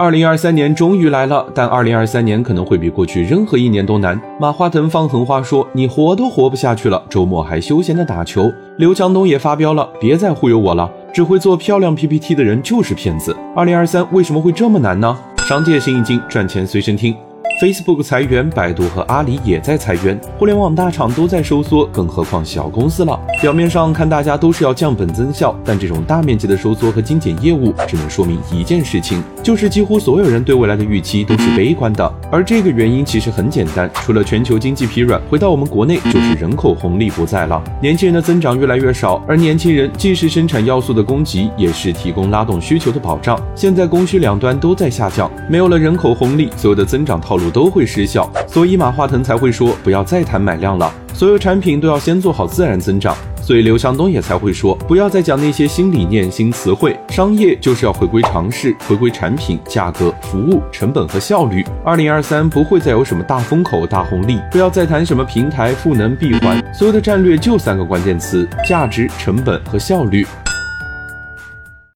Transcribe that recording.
二零二三年终于来了，但二零二三年可能会比过去任何一年都难。马化腾放狠话说：“你活都活不下去了，周末还休闲的打球。”刘强东也发飙了：“别再忽悠我了，只会做漂亮 PPT 的人就是骗子。”二零二三为什么会这么难呢？商界新一经，赚钱随身听。Facebook 裁员，百度和阿里也在裁员，互联网大厂都在收缩，更何况小公司了。表面上看，大家都是要降本增效，但这种大面积的收缩和精简业务，只能说明一件事情，就是几乎所有人对未来的预期都是悲观的。而这个原因其实很简单，除了全球经济疲软，回到我们国内就是人口红利不在了，年轻人的增长越来越少，而年轻人既是生产要素的供给，也是提供拉动需求的保障。现在供需两端都在下降，没有了人口红利，所有的增长套路。都会失效，所以马化腾才会说不要再谈买量了，所有产品都要先做好自然增长。所以刘强东也才会说不要再讲那些新理念、新词汇，商业就是要回归常识，回归产品、价格、服务、成本和效率。二零二三不会再有什么大风口、大红利，不要再谈什么平台、赋能、闭环，所有的战略就三个关键词：价值、成本和效率。